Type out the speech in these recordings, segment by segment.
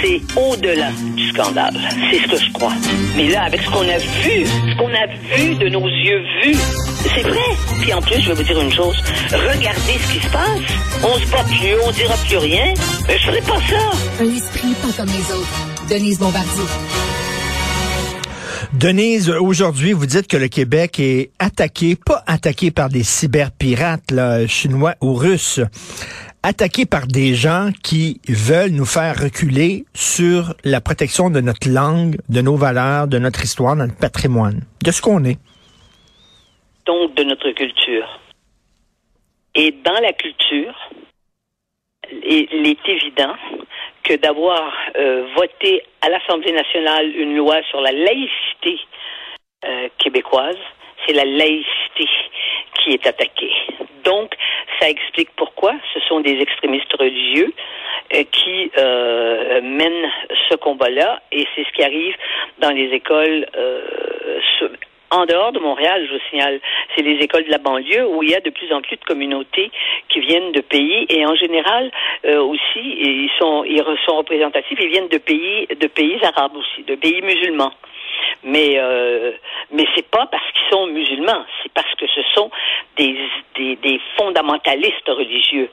c'est au-delà du scandale. C'est ce que je crois. Mais là, avec ce qu'on a vu, ce qu'on a vu de nos yeux vus, c'est vrai. Puis en plus, je vais vous dire une chose. Regardez ce qui se passe. On se bat plus, on dira plus rien. Mais je ferai pas ça. Un esprit pas comme les autres. Denise Bombardier. Denise, aujourd'hui, vous dites que le Québec est attaqué, pas attaqué par des cyberpirates là, chinois ou russes, attaqué par des gens qui veulent nous faire reculer sur la protection de notre langue, de nos valeurs, de notre histoire, de notre patrimoine, de ce qu'on est. Donc, de notre culture. Et dans la culture, il est évident que d'avoir euh, voté à l'Assemblée nationale une loi sur la laïcité euh, québécoise, c'est la laïcité qui est attaquée. Donc, ça explique pourquoi ce sont des extrémistes religieux euh, qui mènent ce combat-là, et c'est ce qui arrive dans les écoles en dehors de Montréal, je vous signale, c'est les écoles de la banlieue où il y a de plus en plus de communautés qui viennent de pays. Et en général euh, aussi ils sont ils sont représentatifs, ils viennent de pays de pays arabes aussi, de pays musulmans. Mais euh, mais c'est pas parce qu'ils sont musulmans, c'est parce que ce sont des des, des fondamentalistes religieux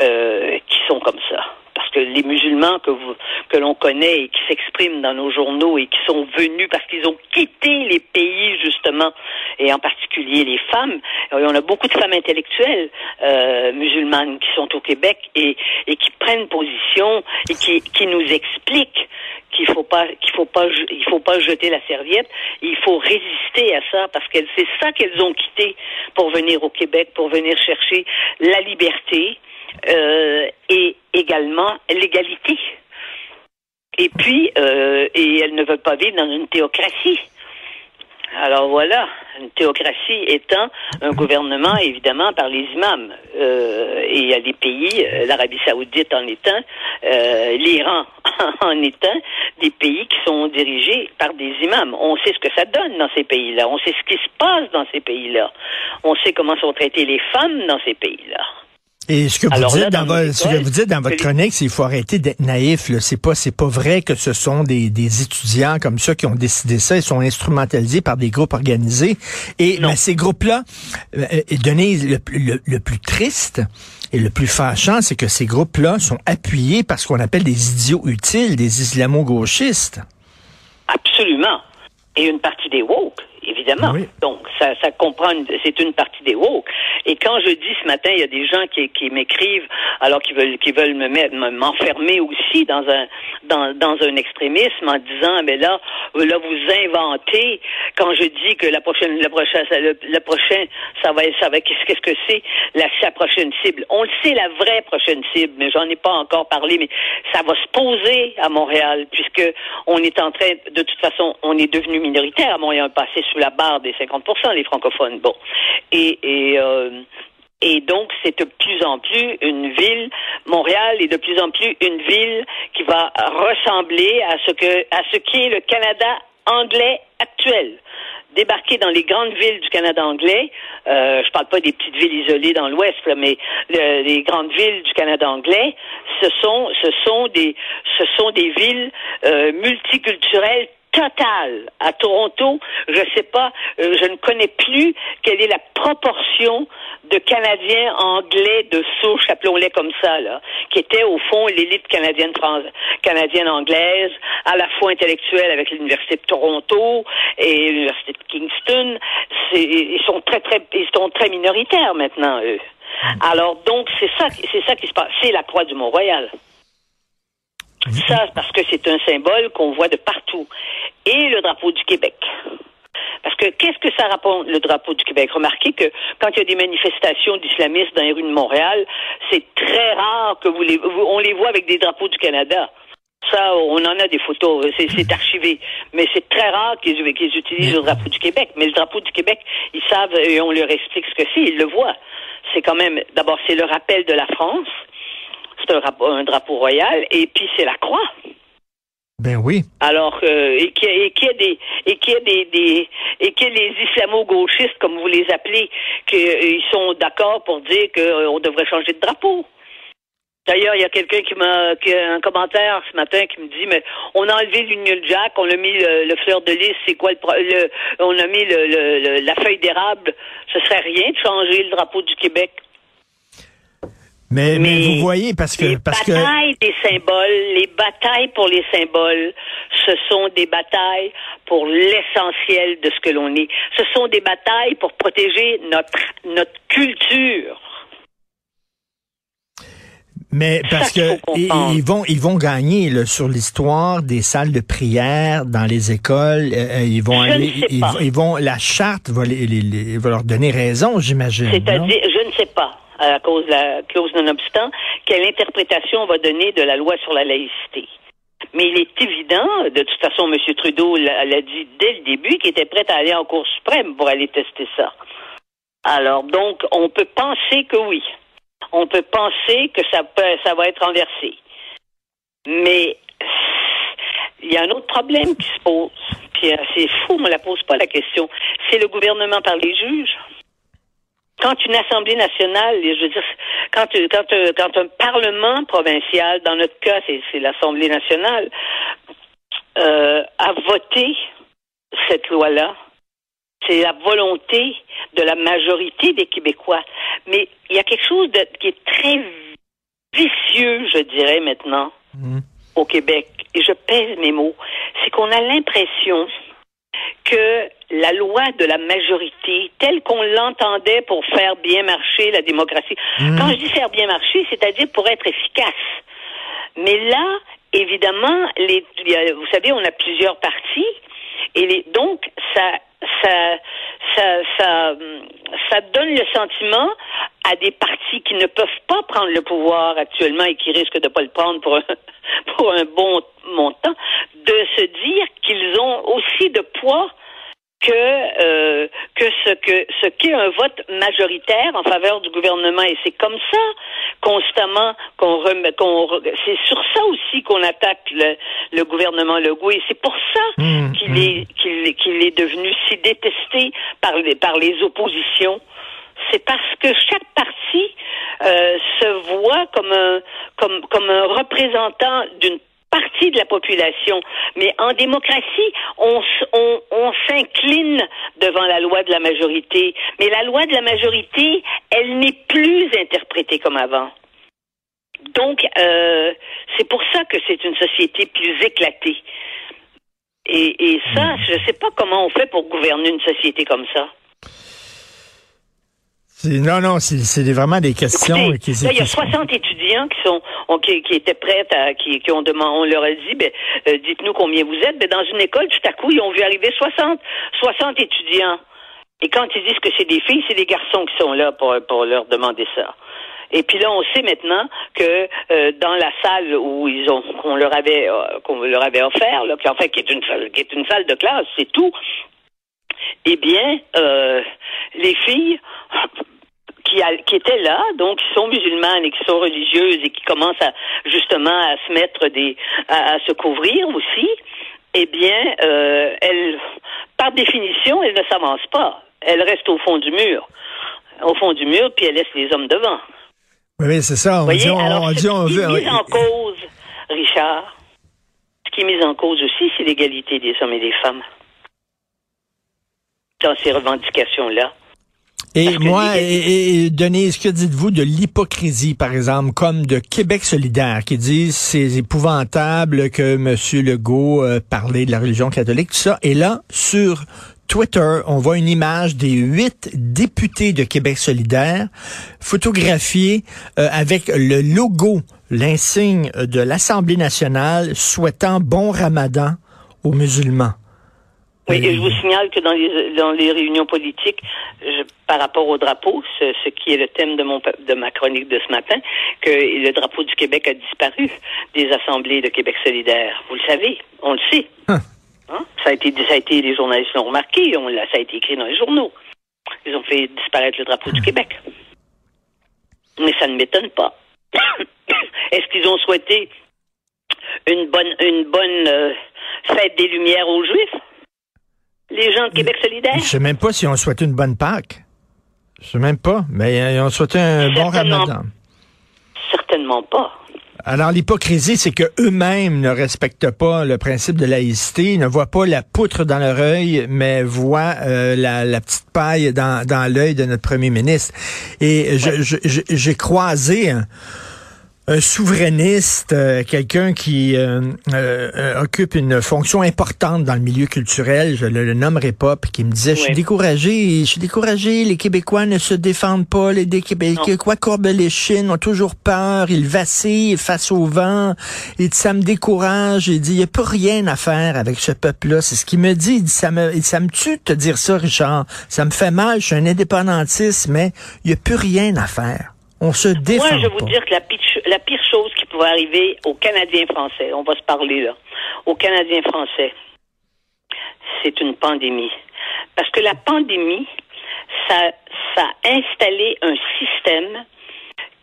euh, qui sont comme ça parce que les musulmans que vous, que l'on connaît et qui s'expriment dans nos journaux et qui sont venus parce qu'ils ont quitté les pays justement et en particulier les femmes. on a beaucoup de femmes intellectuelles euh, musulmanes qui sont au Québec et, et qui prennent position et qui, qui nous expliquent qu'il faut pas qu'il faut pas il faut pas jeter la serviette, il faut résister à ça parce que c'est ça qu'elles ont quitté pour venir au Québec, pour venir chercher la liberté, euh, et également l'égalité. Et puis, euh, et elles ne veulent pas vivre dans une théocratie. Alors voilà, une théocratie étant un gouvernement évidemment par les imams. Euh, et il y a des pays, euh, l'Arabie saoudite en étant, euh, l'Iran en étant, des pays qui sont dirigés par des imams. On sait ce que ça donne dans ces pays-là. On sait ce qui se passe dans ces pays-là. On sait comment sont traitées les femmes dans ces pays-là. Et ce que vous dites dans, votre, ce que vous dites dans votre chronique, c'est qu'il faut arrêter d'être naïf. C'est pas, c'est pas vrai que ce sont des, des, étudiants comme ça qui ont décidé ça. Ils sont instrumentalisés par des groupes organisés. Et ben, ces groupes-là, euh, donné le, le, le, plus triste et le plus fâchant, c'est que ces groupes-là sont appuyés par ce qu'on appelle des idiots utiles, des islamo-gauchistes. Absolument. Et une partie des woke évidemment. Donc, ça, ça comprend, c'est une partie des woke. Et quand je dis ce matin, il y a des gens qui, qui m'écrivent, alors qu'ils veulent, qui veulent me mettre, m'enfermer aussi dans un, dans, dans un extrémisme en disant, mais là, là, vous inventez, quand je dis que la prochaine, la prochaine, le, prochain, ça va, ça va, qu'est-ce que c'est, la, sa prochaine cible? On le sait, la vraie prochaine cible, mais j'en ai pas encore parlé, mais ça va se poser à Montréal, puisque on est en train, de toute façon, on est devenu minoritaire à Montréal, passé la barre des 50 les francophones. Bon. Et, euh, et donc, c'est de plus en plus une ville, Montréal est de plus en plus une ville qui va ressembler à ce que, à ce qui est le Canada anglais actuel. Débarquer dans les grandes villes du Canada anglais, euh, je parle pas des petites villes isolées dans l'Ouest, mais les grandes villes du Canada anglais, ce sont, ce sont des, ce sont des villes euh, multiculturelles Total À Toronto, je sais pas, euh, je ne connais plus quelle est la proportion de Canadiens anglais de souche, appelons-les comme ça, là, qui étaient au fond l'élite canadienne canadienne anglaise, à la fois intellectuelle avec l'université de Toronto et l'université de Kingston. Ils sont très très ils sont très minoritaires maintenant eux. Mm. Alors donc c'est ça c'est ça qui se passe. C'est la croix du Mont-Royal. Ça, parce que c'est un symbole qu'on voit de partout. Et le drapeau du Québec. Parce que qu'est-ce que ça rapporte le drapeau du Québec? Remarquez que quand il y a des manifestations d'islamistes dans les rues de Montréal, c'est très rare que vous les, on les voit avec des drapeaux du Canada. Ça, on en a des photos, c'est archivé. Mais c'est très rare qu'ils utilisent le drapeau du Québec. Mais le drapeau du Québec, ils savent et on leur explique ce que c'est, ils le voient. C'est quand même, d'abord, c'est le rappel de la France un, drapeau royal, et puis c'est la croix. Ben oui. Alors euh, et qu'il y, ait des et ait des, des et que les islamo-gauchistes comme vous les appelez qu'ils sont d'accord pour dire qu'on devrait changer de drapeau. D'ailleurs, il y a quelqu'un qui m'a qui a un commentaire ce matin qui me dit mais on a enlevé l'Union Jack, on a mis le, fleur de lys, c'est quoi le, on a mis le, la feuille d'érable, ce serait rien de changer le drapeau du Québec. Mais, mais, vous voyez, parce que... Les parce batailles des symboles, les batailles pour les symboles, ce sont des batailles pour l'essentiel de ce que l'on est. Ce sont des batailles pour protéger notre, notre culture. Mais parce que ils vont ils vont gagner là, sur l'histoire des salles de prière dans les écoles. Euh, euh, ils vont aller ils, vont la charte va, les, va leur donner raison, j'imagine. C'est-à-dire, je ne sais pas à cause de la clause non-obstant, quelle interprétation on va donner de la loi sur la laïcité. Mais il est évident, de toute façon, M. Trudeau l'a dit dès le début, qu'il était prêt à aller en Cour suprême pour aller tester ça. Alors, donc, on peut penser que oui. On peut penser que ça, peut, ça va être renversé. Mais il y a un autre problème qui se pose. Puis euh, c'est fou, on ne la pose pas la question. C'est le gouvernement par les juges quand une Assemblée nationale, je veux dire, quand, quand, quand un Parlement provincial, dans notre cas, c'est l'Assemblée nationale, euh, a voté cette loi-là, c'est la volonté de la majorité des Québécois. Mais il y a quelque chose de, qui est très vicieux, je dirais maintenant, mmh. au Québec. Et je pèse mes mots. C'est qu'on a l'impression que la loi de la majorité, telle qu'on l'entendait pour faire bien marcher la démocratie, mmh. quand je dis faire bien marcher, c'est-à-dire pour être efficace. Mais là, évidemment, les, vous savez, on a plusieurs partis, et les, donc ça, ça, ça, ça, ça donne le sentiment à des partis qui ne peuvent pas prendre le pouvoir actuellement et qui risquent de ne pas le prendre pour un, pour un bon montant, se dire qu'ils ont aussi de poids que euh, que ce que ce qu'est un vote majoritaire en faveur du gouvernement. Et c'est comme ça constamment qu'on remet qu'on c'est sur ça aussi qu'on attaque le, le gouvernement Legault. Et c'est pour ça mmh, qu'il mmh. est qu'il qu'il est devenu si détesté par les par les oppositions. C'est parce que chaque parti euh, se voit comme un comme comme un représentant d'une partie de la population. Mais en démocratie, on, on, on s'incline devant la loi de la majorité. Mais la loi de la majorité, elle n'est plus interprétée comme avant. Donc, euh, c'est pour ça que c'est une société plus éclatée. Et, et ça, hmm. je ne sais pas comment on fait pour gouverner une société comme ça. Non, non, c'est vraiment des questions. qui, il y a 60 étudiants qui sont qui, qui, étaient prêts à qui, qui ont demandé, on leur a dit, ben, euh, dites-nous combien vous êtes. Ben, dans une école, tout à coup, ils ont vu arriver 60, 60 étudiants. Et quand ils disent que c'est des filles, c'est des garçons qui sont là pour, pour leur demander ça. Et puis là, on sait maintenant que euh, dans la salle où ils ont qu'on leur avait euh, qu'on leur avait offert, là, qui en fait qui est une salle, qui est une salle de classe, c'est tout. Eh bien, euh, les filles qui, qui étaient là, donc qui sont musulmanes et qui sont religieuses et qui commencent à justement à se mettre des à, se couvrir aussi, eh bien, euh, elles, par définition, elles ne s'avancent pas. Elles restent au fond du mur, au fond du mur, puis elles laissent les hommes devant. Oui, c'est ça. On dit, on, Alors, ce qui est mis en cause, Richard, ce qui est mis en cause aussi, c'est l'égalité des hommes et des femmes dans ces revendications-là. Et moi, et, Denise, que dites-vous de l'hypocrisie, par exemple, comme de Québec solidaire, qui dit c'est épouvantable que M. Legault euh, parlait de la religion catholique, tout ça. Et là, sur Twitter, on voit une image des huit députés de Québec solidaire photographiés euh, avec le logo, l'insigne de l'Assemblée nationale souhaitant bon ramadan aux musulmans. Oui, et je vous signale que dans les, dans les réunions politiques, je, par rapport au drapeau, ce, ce, qui est le thème de, mon, de ma chronique de ce matin, que le drapeau du Québec a disparu des assemblées de Québec solidaire. Vous le savez, on le sait. Hein? hein? Ça, a été, ça a été, les journalistes l'ont remarqué, on, ça a été écrit dans les journaux. Ils ont fait disparaître le drapeau du Québec. Mais ça ne m'étonne pas. Est-ce qu'ils ont souhaité une bonne, une bonne euh, fête des Lumières aux Juifs? Les gens de Québec solidaire? Je sais même pas si on souhaite une bonne Pâque. Je sais même pas, mais euh, on souhaite un bon ramadan. Certainement pas. Alors l'hypocrisie, c'est que eux-mêmes ne respectent pas le principe de laïcité, ne voient pas la poutre dans leur œil, mais voient euh, la, petite paille dans, dans l'œil de notre premier ministre. Et j'ai croisé un souverainiste, euh, quelqu'un qui euh, euh, occupe une fonction importante dans le milieu culturel, je le, le nommerai pas, puis qui me disait, je suis découragé, je suis découragé, les Québécois ne se défendent pas, les Québécois courbent les chines, ont toujours peur, ils vacillent face au vent, et ça me décourage, il dit, il n'y a plus rien à faire avec ce peuple-là, c'est ce qu'il me dit, il dit, ça me, ça me tue de te dire ça, Richard, ça me fait mal, je suis un indépendantiste, mais il n'y a plus rien à faire. On se défend Moi, je vais vous dire que la pire, la pire chose qui pourrait arriver aux Canadiens français, on va se parler là, aux Canadiens français, c'est une pandémie. Parce que la pandémie, ça, ça a installé un système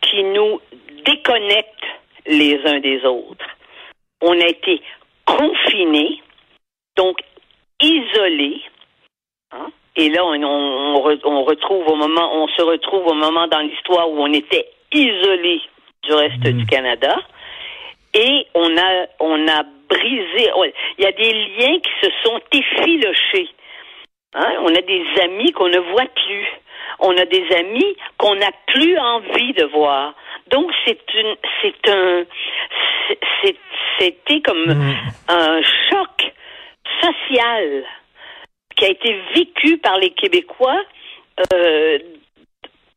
qui nous déconnecte les uns des autres. On a été confinés, donc isolés. Hein? Et là, on, on, retrouve au moment, on se retrouve au moment dans l'histoire où on était isolé du reste du mm. Canada. Et on a, on a brisé. Il y a des liens qui se sont effilochés. Hein? On a des amis qu'on ne voit plus. On a des amis qu'on n'a plus envie de voir. Donc c'est une, c'est un, c'était comme mm. un choc social qui a été vécu par les Québécois euh,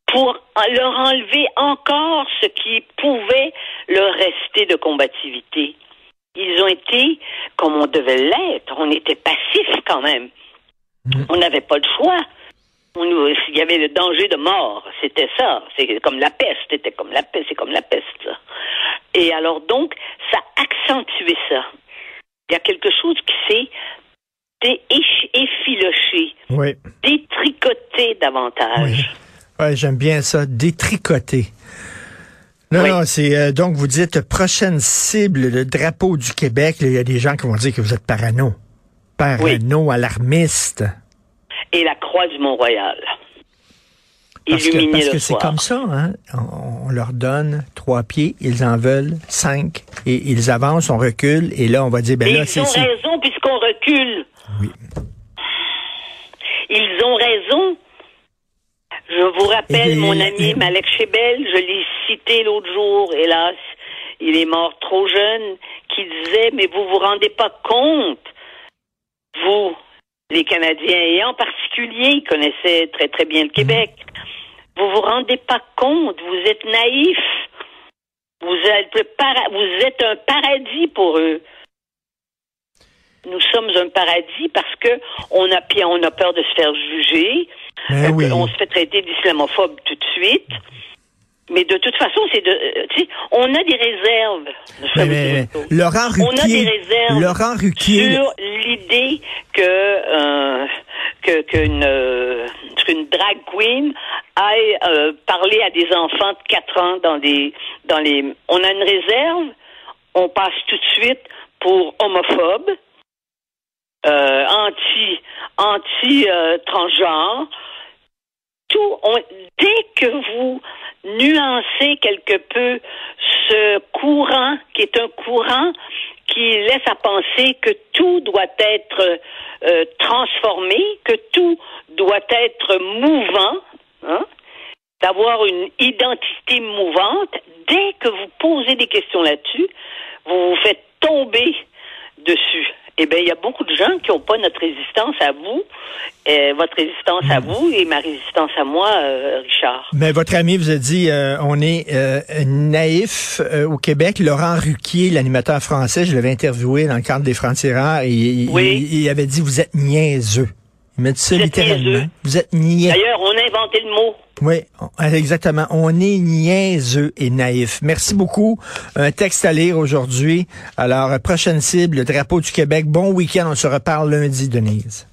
pour leur enlever encore ce qui pouvait leur rester de combativité. Ils ont été comme on devait l'être. On était passifs quand même. Mm. On n'avait pas le choix. il y avait le danger de mort, c'était ça. C'est comme la peste, c'était comme la peste, c'est comme la peste. Et alors donc, ça accentuait ça. Il y a quelque chose qui s'est effiloché, oui. détricoté davantage. Oui, j'aime bien ça, détricoté. Non, non, c'est euh, donc vous dites prochaine cible, le drapeau du Québec. Il y a des gens qui vont dire que vous êtes parano. Parano, alarmiste. Et la croix du Mont-Royal. Parce que, parce que c'est comme ça, hein? On, leur donne trois pieds, ils en veulent cinq, et ils avancent, on recule, et là, on va dire, ben là, c'est... Ils ont raison puisqu'on recule. Oui. Ils ont raison. Je vous rappelle mon ami Malek Chebel, je l'ai cité l'autre jour, hélas, il est mort trop jeune, qui disait, mais vous vous rendez pas compte, vous, les Canadiens, et en particulier, ils connaissaient très très bien le Québec, vous vous rendez pas compte, vous êtes naïfs, vous êtes, vous êtes un paradis pour eux nous sommes un paradis parce que on a on a peur de se faire juger. Ben euh, on se fait traiter d'islamophobe tout de suite. Mais de toute façon, c'est de, euh, on a des réserves. Mais, Laurent Ruquier, on a des réserves Laurent Ruquier. sur l'idée que euh, que qu'une euh, drag queen aille euh, parler à des enfants de 4 ans dans des dans les. On a une réserve. On passe tout de suite pour homophobe euh, anti anti euh, transgenre. Tout, dès que vous nuancez quelque peu ce courant qui est un courant qui laisse à penser que tout doit être euh, transformé, que tout doit être mouvant, hein, d'avoir une identité mouvante, dès que vous posez des questions là-dessus, vous vous faites tomber dessus eh bien, il y a beaucoup de gens qui n'ont pas notre résistance à vous, euh, votre résistance à vous et ma résistance à moi, euh, Richard. Mais votre ami vous a dit, euh, on est naïf au Québec. Laurent Ruquier, l'animateur français, je l'avais interviewé dans le cadre des Francs-Tireurs, et il, avait dit, vous êtes niaiseux. Il m'a dit ça littéralement. Vous êtes niaiseux. D'ailleurs, on a inventé le mot. Oui, exactement. On est niaiseux et naïf. Merci beaucoup. Un texte à lire aujourd'hui. Alors, prochaine cible, le drapeau du Québec. Bon week-end. On se reparle lundi, Denise.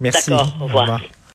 Merci. D'accord. Au revoir.